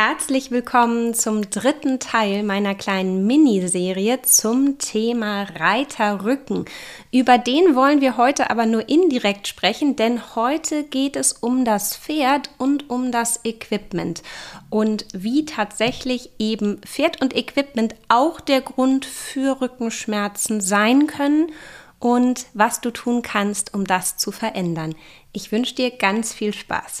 Herzlich willkommen zum dritten Teil meiner kleinen Miniserie zum Thema Reiterrücken. Über den wollen wir heute aber nur indirekt sprechen, denn heute geht es um das Pferd und um das Equipment und wie tatsächlich eben Pferd und Equipment auch der Grund für Rückenschmerzen sein können und was du tun kannst, um das zu verändern. Ich wünsche dir ganz viel Spaß.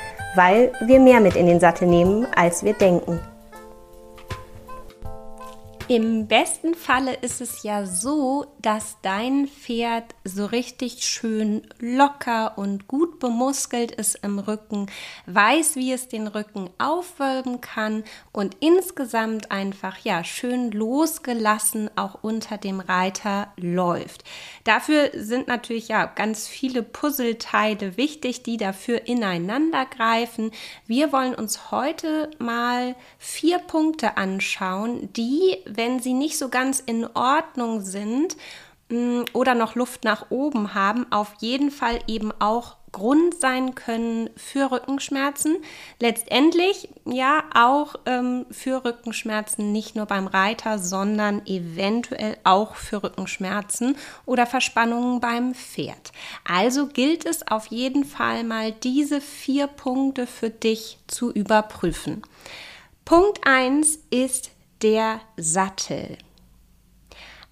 weil wir mehr mit in den Sattel nehmen, als wir denken. Im besten Falle ist es ja so, dass dein Pferd so richtig schön locker und gut bemuskelt ist im Rücken, weiß, wie es den Rücken aufwölben kann und insgesamt einfach ja schön losgelassen auch unter dem Reiter läuft. Dafür sind natürlich ja ganz viele Puzzleteile wichtig, die dafür ineinander greifen. Wir wollen uns heute mal vier Punkte anschauen, die, wenn sie nicht so ganz in Ordnung sind mm, oder noch Luft nach oben haben, auf jeden Fall eben auch Grund sein können für Rückenschmerzen. Letztendlich ja auch ähm, für Rückenschmerzen nicht nur beim Reiter, sondern eventuell auch für Rückenschmerzen oder Verspannungen beim Pferd. Also gilt es auf jeden Fall mal diese vier Punkte für dich zu überprüfen. Punkt 1 ist der Sattel.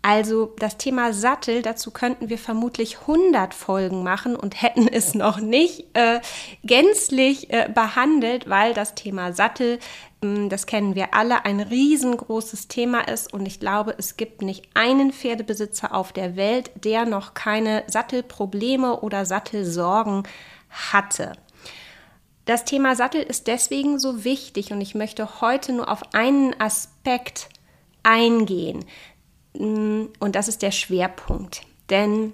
Also das Thema Sattel, dazu könnten wir vermutlich 100 Folgen machen und hätten es noch nicht äh, gänzlich äh, behandelt, weil das Thema Sattel, äh, das kennen wir alle, ein riesengroßes Thema ist und ich glaube, es gibt nicht einen Pferdebesitzer auf der Welt, der noch keine Sattelprobleme oder Sattelsorgen hatte. Das Thema Sattel ist deswegen so wichtig und ich möchte heute nur auf einen Aspekt eingehen. Mm, und das ist der Schwerpunkt. Denn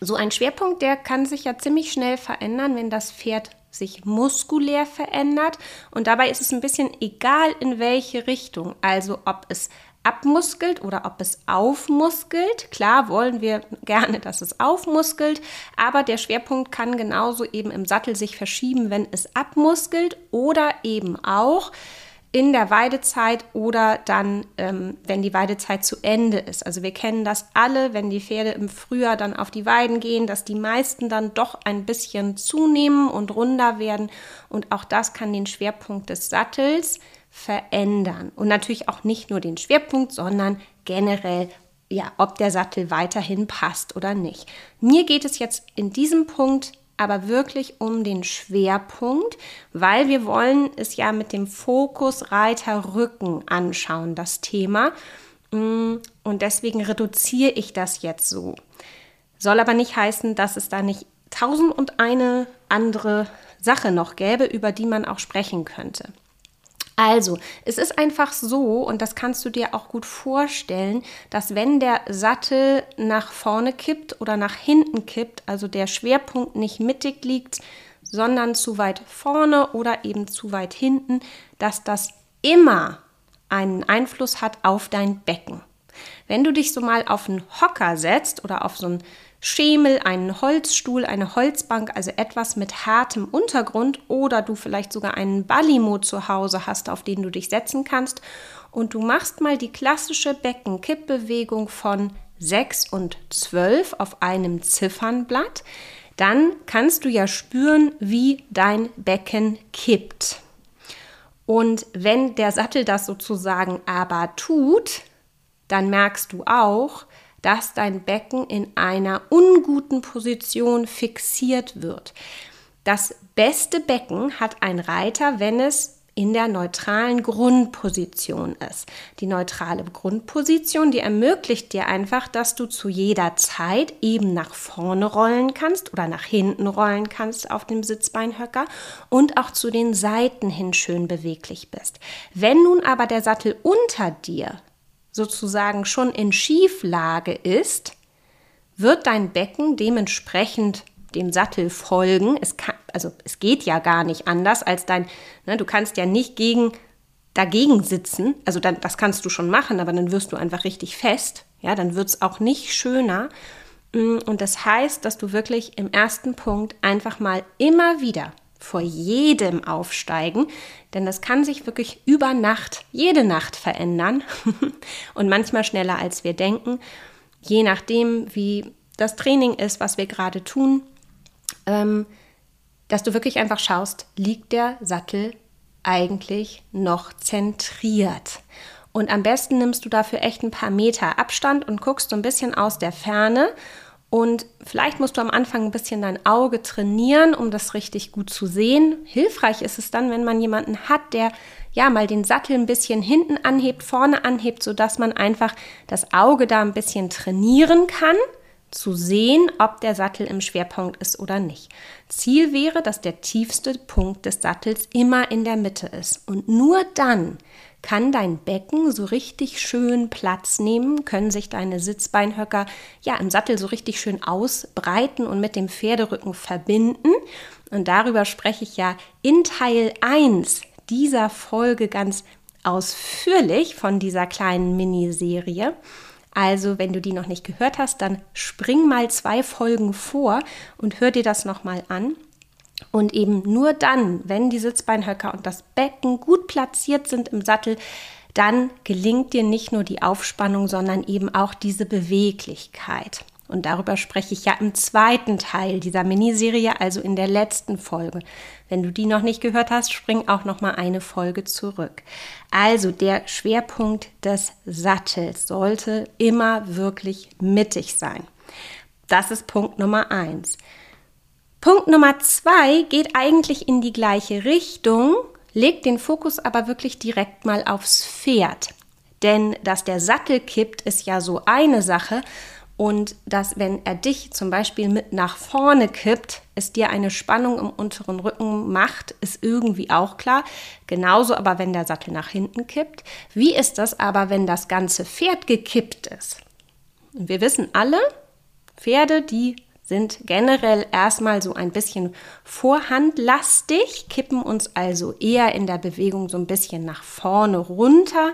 so ein Schwerpunkt, der kann sich ja ziemlich schnell verändern, wenn das Pferd sich muskulär verändert. Und dabei ist es ein bisschen egal, in welche Richtung. Also ob es abmuskelt oder ob es aufmuskelt. Klar wollen wir gerne, dass es aufmuskelt, aber der Schwerpunkt kann genauso eben im Sattel sich verschieben, wenn es abmuskelt oder eben auch in der Weidezeit oder dann, ähm, wenn die Weidezeit zu Ende ist. Also wir kennen das alle, wenn die Pferde im Frühjahr dann auf die Weiden gehen, dass die meisten dann doch ein bisschen zunehmen und runder werden. Und auch das kann den Schwerpunkt des Sattels verändern. Und natürlich auch nicht nur den Schwerpunkt, sondern generell, ja, ob der Sattel weiterhin passt oder nicht. Mir geht es jetzt in diesem Punkt aber wirklich um den Schwerpunkt, weil wir wollen es ja mit dem Fokus Reiter Rücken anschauen, das Thema. Mm, und deswegen reduziere ich das jetzt so. Soll aber nicht heißen, dass es da nicht tausend und eine andere Sache noch gäbe, über die man auch sprechen könnte. Also, es ist einfach so, und das kannst du dir auch gut vorstellen, dass wenn der Sattel nach vorne kippt oder nach hinten kippt, also der Schwerpunkt nicht mittig liegt, sondern zu weit vorne oder eben zu weit hinten, dass das immer einen Einfluss hat auf dein Becken. Wenn du dich so mal auf einen Hocker setzt oder auf so einen Schemel, einen Holzstuhl, eine Holzbank, also etwas mit hartem Untergrund oder du vielleicht sogar einen Ballimo zu Hause hast, auf den du dich setzen kannst und du machst mal die klassische Beckenkippbewegung von 6 und 12 auf einem Ziffernblatt, dann kannst du ja spüren, wie dein Becken kippt. Und wenn der Sattel das sozusagen aber tut, dann merkst du auch, dass dein Becken in einer unguten Position fixiert wird. Das beste Becken hat ein Reiter, wenn es in der neutralen Grundposition ist. Die neutrale Grundposition, die ermöglicht dir einfach, dass du zu jeder Zeit eben nach vorne rollen kannst oder nach hinten rollen kannst auf dem Sitzbeinhöcker und auch zu den Seiten hin schön beweglich bist. Wenn nun aber der Sattel unter dir sozusagen schon in Schieflage ist, wird dein Becken dementsprechend dem Sattel folgen. Es kann, also es geht ja gar nicht anders als dein, ne, du kannst ja nicht gegen dagegen sitzen. Also dann, das kannst du schon machen, aber dann wirst du einfach richtig fest. Ja, dann wird es auch nicht schöner. Mm, und das heißt, dass du wirklich im ersten Punkt einfach mal immer wieder vor jedem Aufsteigen, denn das kann sich wirklich über Nacht, jede Nacht verändern und manchmal schneller als wir denken, je nachdem, wie das Training ist, was wir gerade tun ähm, dass du wirklich einfach schaust, liegt der Sattel eigentlich noch zentriert. Und am besten nimmst du dafür echt ein paar Meter Abstand und guckst so ein bisschen aus der Ferne. Und vielleicht musst du am Anfang ein bisschen dein Auge trainieren, um das richtig gut zu sehen. Hilfreich ist es dann, wenn man jemanden hat, der ja mal den Sattel ein bisschen hinten anhebt, vorne anhebt, sodass man einfach das Auge da ein bisschen trainieren kann zu sehen, ob der Sattel im Schwerpunkt ist oder nicht. Ziel wäre, dass der tiefste Punkt des Sattels immer in der Mitte ist. Und nur dann kann dein Becken so richtig schön Platz nehmen, können sich deine Sitzbeinhöcker ja im Sattel so richtig schön ausbreiten und mit dem Pferderücken verbinden. Und darüber spreche ich ja in Teil 1 dieser Folge ganz ausführlich von dieser kleinen Miniserie. Also, wenn du die noch nicht gehört hast, dann spring mal zwei Folgen vor und hör dir das nochmal an. Und eben nur dann, wenn die Sitzbeinhöcker und das Becken gut platziert sind im Sattel, dann gelingt dir nicht nur die Aufspannung, sondern eben auch diese Beweglichkeit. Und darüber spreche ich ja im zweiten Teil dieser Miniserie, also in der letzten Folge. Wenn du die noch nicht gehört hast, spring auch noch mal eine Folge zurück. Also der Schwerpunkt des Sattels sollte immer wirklich mittig sein. Das ist Punkt Nummer eins. Punkt Nummer zwei geht eigentlich in die gleiche Richtung, legt den Fokus aber wirklich direkt mal aufs Pferd. Denn dass der Sattel kippt, ist ja so eine Sache und dass, wenn er dich zum Beispiel mit nach vorne kippt, es dir eine Spannung im unteren Rücken macht, ist irgendwie auch klar. Genauso aber, wenn der Sattel nach hinten kippt. Wie ist das aber, wenn das ganze Pferd gekippt ist? wir wissen alle, Pferde, die sind generell erstmal so ein bisschen vorhandlastig, kippen uns also eher in der Bewegung so ein bisschen nach vorne runter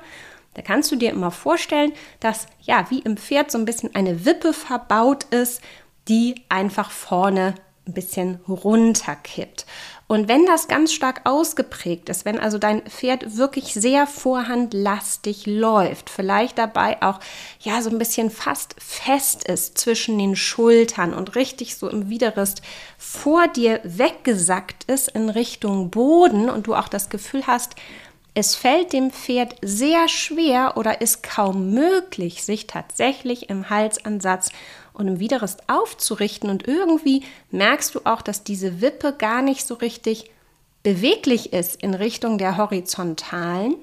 da kannst du dir immer vorstellen, dass ja, wie im Pferd so ein bisschen eine Wippe verbaut ist, die einfach vorne ein bisschen runterkippt. Und wenn das ganz stark ausgeprägt ist, wenn also dein Pferd wirklich sehr vorhandlastig läuft, vielleicht dabei auch ja so ein bisschen fast fest ist zwischen den Schultern und richtig so im Widerrist vor dir weggesackt ist in Richtung Boden und du auch das Gefühl hast, es fällt dem Pferd sehr schwer oder ist kaum möglich, sich tatsächlich im Halsansatz und im Widerrist aufzurichten. Und irgendwie merkst du auch, dass diese Wippe gar nicht so richtig beweglich ist in Richtung der horizontalen.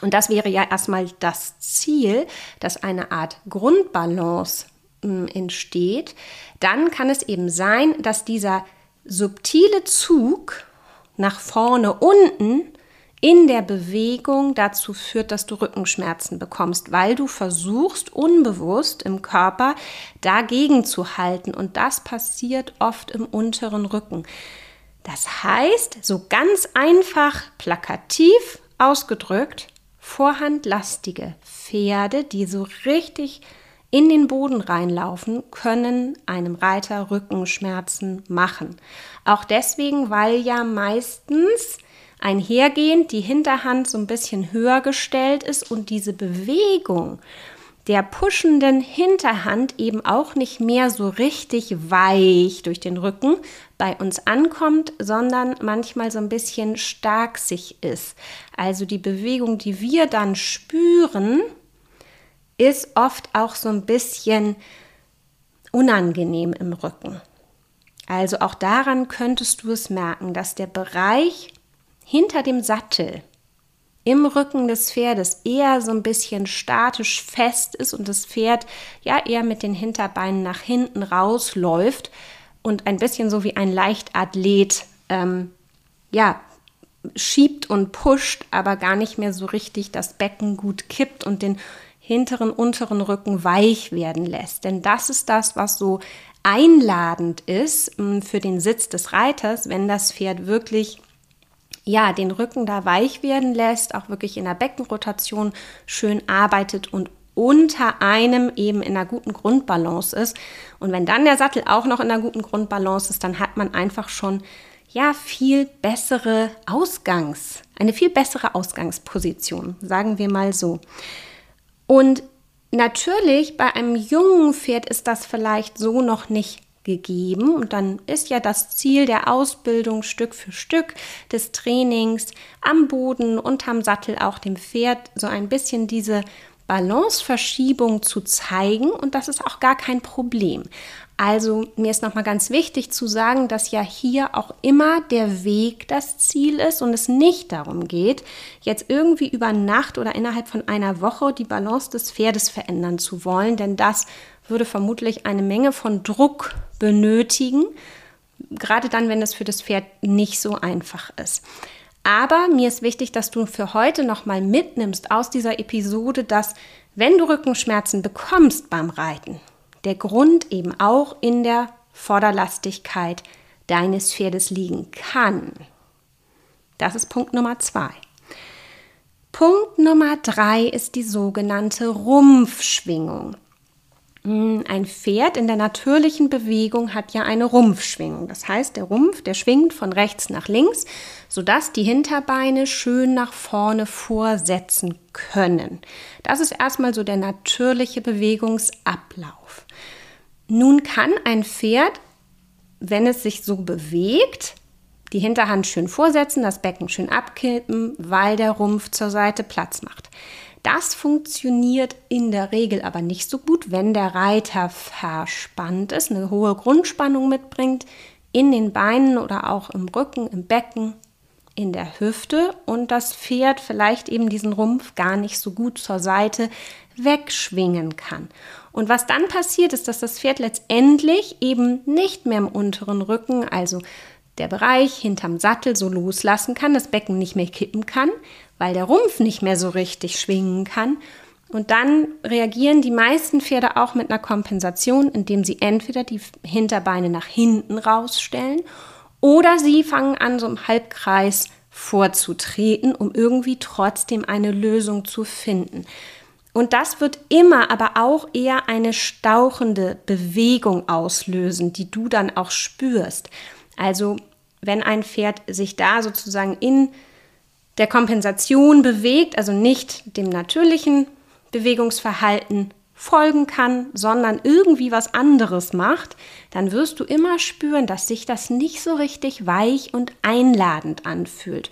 Und das wäre ja erstmal das Ziel, dass eine Art Grundbalance äh, entsteht. Dann kann es eben sein, dass dieser subtile Zug nach vorne unten in der Bewegung dazu führt, dass du Rückenschmerzen bekommst, weil du versuchst unbewusst im Körper dagegen zu halten und das passiert oft im unteren Rücken. Das heißt, so ganz einfach plakativ ausgedrückt, vorhandlastige Pferde, die so richtig in den Boden reinlaufen, können einem Reiter Rückenschmerzen machen. Auch deswegen, weil ja meistens einhergehend die Hinterhand so ein bisschen höher gestellt ist und diese Bewegung der pushenden Hinterhand eben auch nicht mehr so richtig weich durch den Rücken bei uns ankommt, sondern manchmal so ein bisschen starksig ist. Also die Bewegung, die wir dann spüren, ist oft auch so ein bisschen unangenehm im Rücken. Also auch daran könntest du es merken, dass der Bereich hinter dem Sattel im Rücken des Pferdes eher so ein bisschen statisch fest ist und das Pferd ja eher mit den Hinterbeinen nach hinten rausläuft und ein bisschen so wie ein Leichtathlet ähm, ja schiebt und pusht, aber gar nicht mehr so richtig das Becken gut kippt und den hinteren, unteren Rücken weich werden lässt. Denn das ist das, was so einladend ist hm, für den Sitz des Reiters, wenn das Pferd wirklich ja, den Rücken da weich werden lässt, auch wirklich in der Beckenrotation schön arbeitet und unter einem eben in einer guten Grundbalance ist. Und wenn dann der Sattel auch noch in einer guten Grundbalance ist, dann hat man einfach schon ja viel bessere Ausgangs, eine viel bessere Ausgangsposition, sagen wir mal so. Und natürlich bei einem jungen Pferd ist das vielleicht so noch nicht gegeben. Und dann ist ja das Ziel der Ausbildung Stück für Stück des Trainings am Boden, unterm Sattel auch dem Pferd so ein bisschen diese Balanceverschiebung zu zeigen. Und das ist auch gar kein Problem. Also mir ist nochmal ganz wichtig zu sagen, dass ja hier auch immer der Weg das Ziel ist und es nicht darum geht, jetzt irgendwie über Nacht oder innerhalb von einer Woche die Balance des Pferdes verändern zu wollen, denn das würde vermutlich eine Menge von Druck benötigen, gerade dann, wenn es für das Pferd nicht so einfach ist. Aber mir ist wichtig, dass du für heute nochmal mitnimmst aus dieser Episode, dass wenn du Rückenschmerzen bekommst beim Reiten, der Grund eben auch in der Vorderlastigkeit deines Pferdes liegen kann. Das ist Punkt Nummer zwei. Punkt Nummer drei ist die sogenannte Rumpfschwingung. Hm, ein Pferd in der natürlichen Bewegung hat ja eine Rumpfschwingung. Das heißt, der Rumpf, der schwingt von rechts nach links, sodass die Hinterbeine schön nach vorne vorsetzen können. Das ist erstmal so der natürliche Bewegungsablauf. Nun kann ein Pferd, wenn es sich so bewegt, die Hinterhand schön vorsetzen, das Becken schön abkippen, weil der Rumpf zur Seite Platz macht. Das funktioniert in der Regel aber nicht so gut, wenn der Reiter verspannt ist, eine hohe Grundspannung mitbringt, in den Beinen oder auch im Rücken, im Becken, in der Hüfte und das Pferd vielleicht eben diesen Rumpf gar nicht so gut zur Seite wegschwingen kann. Und was dann passiert, ist, dass das Pferd letztendlich eben nicht mehr im unteren Rücken, also der Bereich hinterm Sattel so loslassen kann, das Becken nicht mehr kippen kann, weil der Rumpf nicht mehr so richtig schwingen kann. Und dann reagieren die meisten Pferde auch mit einer Kompensation, indem sie entweder die Hinterbeine nach hinten rausstellen oder sie fangen an, so im Halbkreis vorzutreten, um irgendwie trotzdem eine Lösung zu finden. Und das wird immer aber auch eher eine stauchende Bewegung auslösen, die du dann auch spürst. Also wenn ein Pferd sich da sozusagen in der Kompensation bewegt, also nicht dem natürlichen Bewegungsverhalten folgen kann, sondern irgendwie was anderes macht, dann wirst du immer spüren, dass sich das nicht so richtig weich und einladend anfühlt.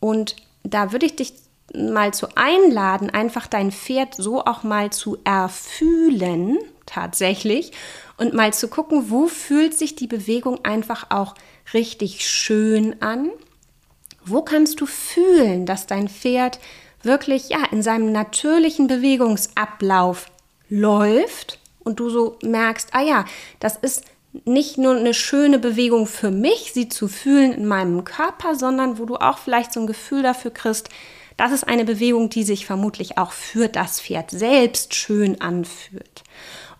Und da würde ich dich mal zu einladen, einfach dein Pferd so auch mal zu erfühlen, tatsächlich, und mal zu gucken, wo fühlt sich die Bewegung einfach auch richtig schön an wo kannst du fühlen, dass dein Pferd wirklich ja in seinem natürlichen Bewegungsablauf läuft und du so merkst, ah ja, das ist nicht nur eine schöne Bewegung für mich, sie zu fühlen in meinem Körper, sondern wo du auch vielleicht so ein Gefühl dafür kriegst, das ist eine Bewegung, die sich vermutlich auch für das Pferd selbst schön anfühlt.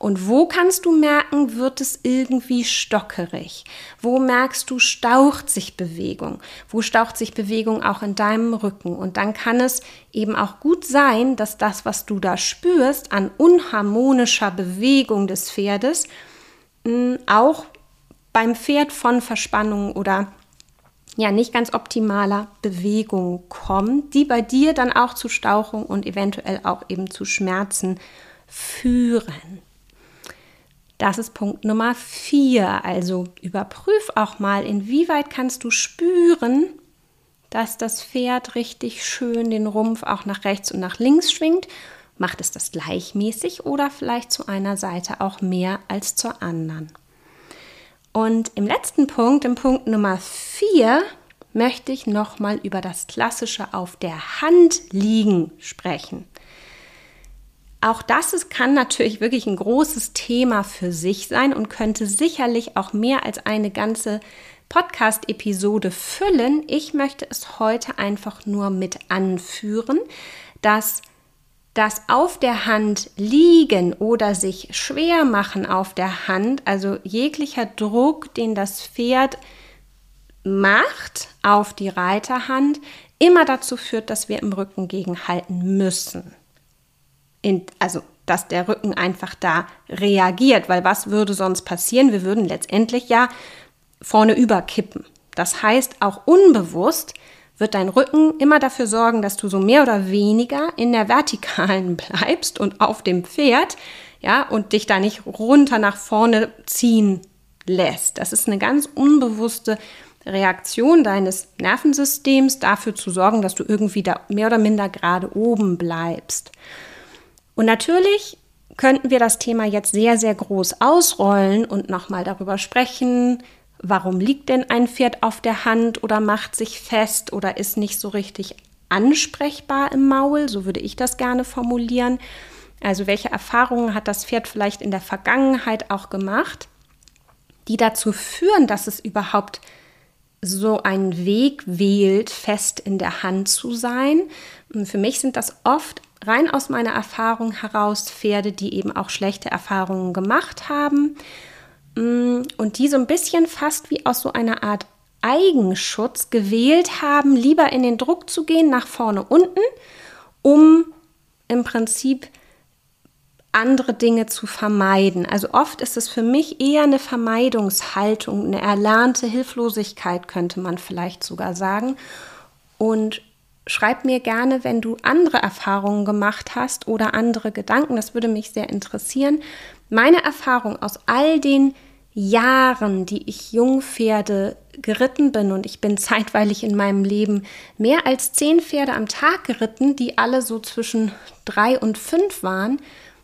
Und wo kannst du merken, wird es irgendwie stockerig? Wo merkst du, staucht sich Bewegung? Wo staucht sich Bewegung auch in deinem Rücken? Und dann kann es eben auch gut sein, dass das, was du da spürst an unharmonischer Bewegung des Pferdes, auch beim Pferd von Verspannung oder ja nicht ganz optimaler Bewegung kommt, die bei dir dann auch zu Stauchung und eventuell auch eben zu Schmerzen führen. Das ist Punkt Nummer vier. Also überprüf auch mal, inwieweit kannst du spüren, dass das Pferd richtig schön den Rumpf auch nach rechts und nach links schwingt. Macht es das gleichmäßig oder vielleicht zu einer Seite auch mehr als zur anderen? Und im letzten Punkt, im Punkt Nummer vier, möchte ich nochmal über das klassische auf der Hand liegen sprechen. Auch das ist, kann natürlich wirklich ein großes Thema für sich sein und könnte sicherlich auch mehr als eine ganze Podcast-Episode füllen. Ich möchte es heute einfach nur mit anführen, dass das auf der Hand liegen oder sich schwer machen auf der Hand, also jeglicher Druck, den das Pferd macht auf die Reiterhand, immer dazu führt, dass wir im Rücken gegenhalten müssen in, also dass der Rücken einfach da reagiert, weil was würde sonst passieren? Wir würden letztendlich ja vorne überkippen. Das heißt, auch unbewusst wird dein Rücken immer dafür sorgen, dass du so mehr oder weniger in der Vertikalen bleibst und auf dem Pferd, ja, und dich da nicht runter nach vorne ziehen lässt. Das ist eine ganz unbewusste Reaktion deines Nervensystems, dafür zu sorgen, dass du irgendwie da mehr oder minder gerade oben bleibst. Und natürlich könnten wir das Thema jetzt sehr, sehr groß ausrollen und nochmal darüber sprechen, warum liegt denn ein Pferd auf der Hand oder macht sich fest oder ist nicht so richtig ansprechbar im Maul, so würde ich das gerne formulieren. Also welche Erfahrungen hat das Pferd vielleicht in der Vergangenheit auch gemacht, die dazu führen, dass es überhaupt so einen Weg wählt, fest in der Hand zu sein. Für mich sind das oft rein aus meiner Erfahrung heraus Pferde, die eben auch schlechte Erfahrungen gemacht haben mm, und die so ein bisschen fast wie aus so einer Art Eigenschutz gewählt haben, lieber in den Druck zu gehen, nach vorne unten, um im Prinzip andere Dinge zu vermeiden. Also oft ist es für mich eher eine Vermeidungshaltung, eine erlernte Hilflosigkeit, könnte man vielleicht sogar sagen. Und schreib mir gerne, wenn du andere Erfahrungen gemacht hast oder andere Gedanken. Das würde mich sehr interessieren. Meine Erfahrung aus all den Jahren, die ich Jungpferde geritten bin, und ich bin zeitweilig in meinem Leben mehr als zehn Pferde am Tag geritten, die alle so zwischen drei und fünf waren,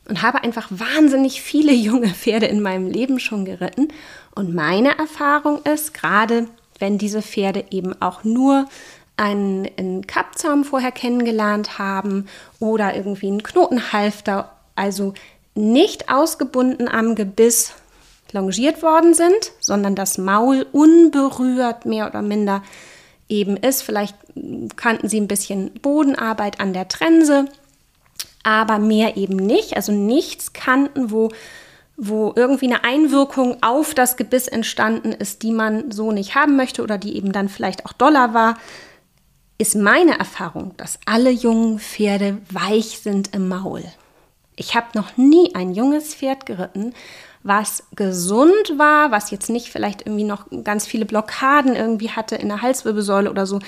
und habe einfach wahnsinnig viele junge Pferde in meinem Leben schon geritten. Und meine Erfahrung ist, gerade wenn diese Pferde eben auch nur einen, einen Kappzaum vorher kennengelernt haben oder irgendwie einen Knotenhalfter, also nicht ausgebunden am Gebiss longiert worden sind, sondern das Maul unberührt mehr oder minder eben ist. Vielleicht kannten sie ein bisschen Bodenarbeit an der Trense, aber mehr eben nicht. Also nichts kannten, wo, wo irgendwie eine Einwirkung auf das Gebiss entstanden ist, die man so nicht haben möchte oder die eben dann vielleicht auch doller war ist meine Erfahrung, dass alle jungen Pferde weich sind im Maul. Ich habe noch nie ein junges Pferd geritten, was gesund war, was jetzt nicht vielleicht irgendwie noch ganz viele Blockaden irgendwie hatte in der Halswirbelsäule oder so.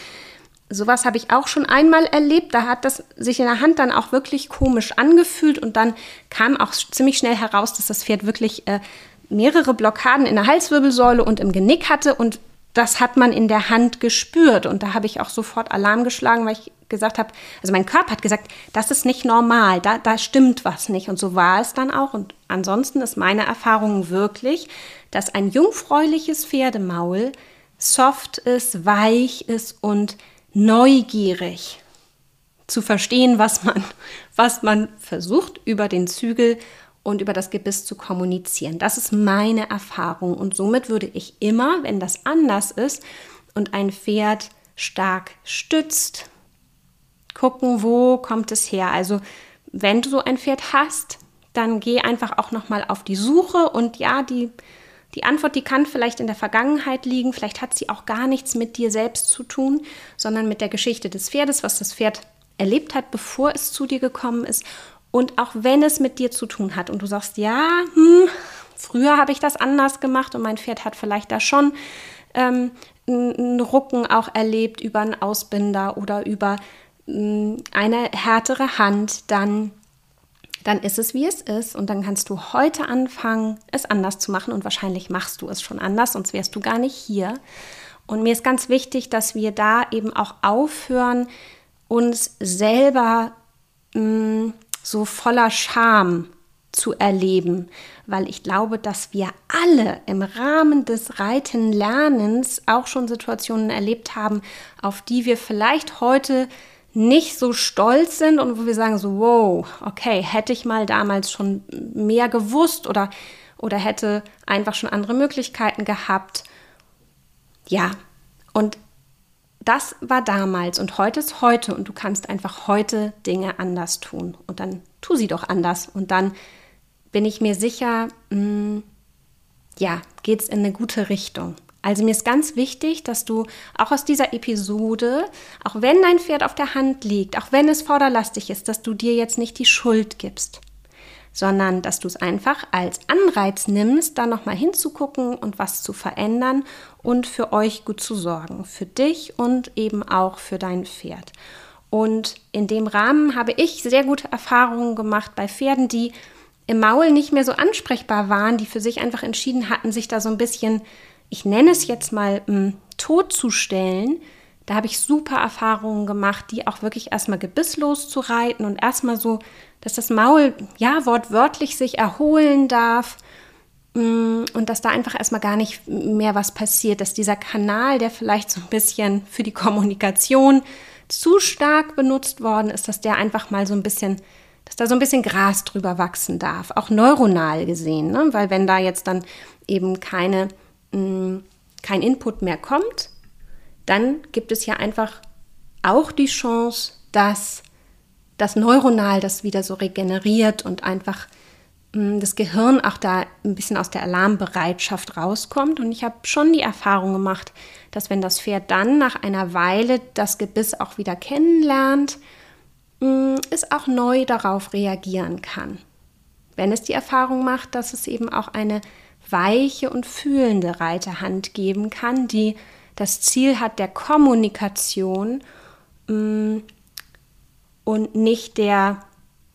Sowas habe ich auch schon einmal erlebt. Da hat das sich in der Hand dann auch wirklich komisch angefühlt und dann kam auch ziemlich schnell heraus, dass das Pferd wirklich äh, mehrere Blockaden in der Halswirbelsäule und im Genick hatte und das hat man in der Hand gespürt. Und da habe ich auch sofort Alarm geschlagen, weil ich gesagt habe, also mein Körper hat gesagt, das ist nicht normal, da, da stimmt was nicht. Und so war es dann auch. Und ansonsten ist meine Erfahrung wirklich, dass ein jungfräuliches Pferdemaul soft ist, weich ist und neugierig zu verstehen, was man, was man versucht über den Zügel und über das Gebiss zu kommunizieren. Das ist meine Erfahrung und somit würde ich immer, wenn das anders ist und ein Pferd stark stützt, gucken, wo kommt es her. Also wenn du so ein Pferd hast, dann geh einfach auch noch mal auf die Suche und ja, die die Antwort, die kann vielleicht in der Vergangenheit liegen, vielleicht hat sie auch gar nichts mit dir selbst zu tun, sondern mit der Geschichte des Pferdes, was das Pferd erlebt hat, bevor es zu dir gekommen ist und auch wenn es mit dir zu tun hat und du sagst, ja, hm, früher habe ich das anders gemacht und mein Pferd hat vielleicht da schon ähm, einen Rucken auch erlebt über einen Ausbinder oder über ähm, eine härtere Hand, dann, dann ist es, wie es ist. Und dann kannst du heute anfangen, es anders zu machen. Und wahrscheinlich machst du es schon anders, sonst wärst du gar nicht hier. Und mir ist ganz wichtig, dass wir da eben auch aufhören, uns selber mh, hm, so voller Scham zu erleben, weil ich glaube, dass wir alle im Rahmen des Reitenlernens auch schon Situationen erlebt haben, auf die wir vielleicht heute nicht so stolz sind und wo wir sagen so, wow, okay, hätte ich mal damals schon mehr gewusst oder, oder hätte einfach schon andere Möglichkeiten gehabt. Ja, und das war damals und heute ist heute und du kannst einfach heute Dinge anders tun und dann tu sie doch anders und dann bin ich mir sicher, mh, mm, ja, geht es in eine gute Richtung. Also mir ist ganz wichtig, dass du auch aus dieser Episode, auch wenn dein Pferd auf der Hand liegt, auch wenn es vorderlastig ist, dass du dir jetzt nicht die Schuld gibst, sondern dass du es einfach als Anreiz nimmst, da nochmal hinzugucken und was zu verändern und für euch gut zu sorgen, für dich und eben auch für dein Pferd. Und in dem Rahmen habe ich sehr gute Erfahrungen gemacht bei Pferden, die im Maul nicht mehr so ansprechbar waren, die für sich einfach entschieden hatten, sich da so ein bisschen ich nenne es jetzt mal m, hm, totzustellen, da habe ich super Erfahrungen gemacht, die auch wirklich erstmal gebisslos zu reiten und erstmal so, dass das Maul ja wortwörtlich sich erholen darf hm, und dass da einfach erstmal gar nicht mehr was passiert, dass dieser Kanal, der vielleicht so ein bisschen für die Kommunikation zu stark benutzt worden ist, dass der einfach mal so ein bisschen, dass da so ein bisschen Gras drüber wachsen darf, auch neuronal gesehen, ne? weil wenn da jetzt dann eben keine kein Input mehr kommt, dann gibt es ja einfach auch die Chance, dass das Neuronal das wieder so regeneriert und einfach das Gehirn auch da ein bisschen aus der Alarmbereitschaft rauskommt. Und ich habe schon die Erfahrung gemacht, dass wenn das Pferd dann nach einer Weile das Gebiss auch wieder kennenlernt, es auch neu darauf reagieren kann. Wenn es die Erfahrung macht, dass es eben auch eine weiche und fühlende Reiterhand geben kann, die das Ziel hat der Kommunikation mm, und nicht der,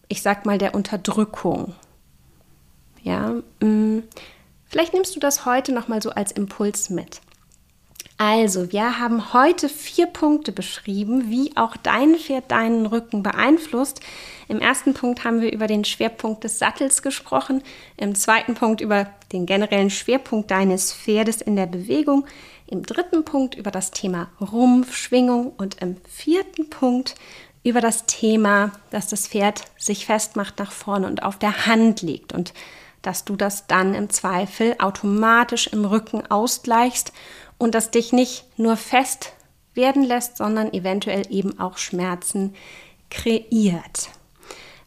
ich sag mal, der Unterdrückung. Ja, mm, vielleicht nimmst du das heute noch mal so als Impuls mit. Also, wir haben heute vier Punkte beschrieben, wie auch dein Pferd deinen Rücken beeinflusst. Im ersten Punkt haben wir über den Schwerpunkt des Sattels gesprochen, im zweiten Punkt über den generellen Schwerpunkt deines Pferdes in der Bewegung, im dritten Punkt über das Thema Rumpfschwingung und im vierten Punkt über das Thema, dass das Pferd sich festmacht nach vorne und auf der Hand liegt und dass du das dann im Zweifel automatisch im Rücken ausgleichst und das dich nicht nur fest werden lässt, sondern eventuell eben auch Schmerzen kreiert.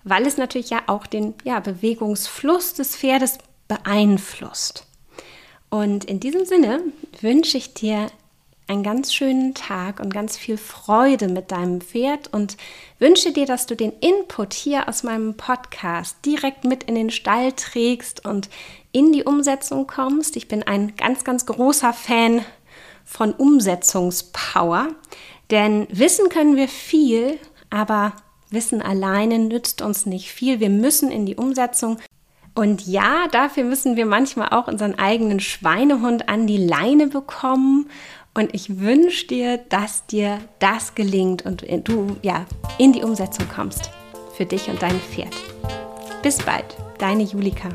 Weil es natürlich ja auch den ja, Bewegungsfluss des Pferdes beeinflusst. Und in diesem Sinne wünsche ich dir einen ganz schönen Tag und ganz viel Freude mit deinem Pferd und wünsche dir, dass du den Input hier aus meinem Podcast direkt mit in den Stall trägst und in die Umsetzung kommst. Ich bin ein ganz, ganz großer Fan von Umsetzungspower. Denn wissen können wir viel, aber Wissen alleine nützt uns nicht viel. Wir müssen in die Umsetzung. Und ja, dafür müssen wir manchmal auch unseren eigenen Schweinehund an die Leine bekommen. Und ich wünsche dir, dass dir das gelingt und du ja in die Umsetzung kommst. Für dich und dein Pferd. Bis bald, deine Julika.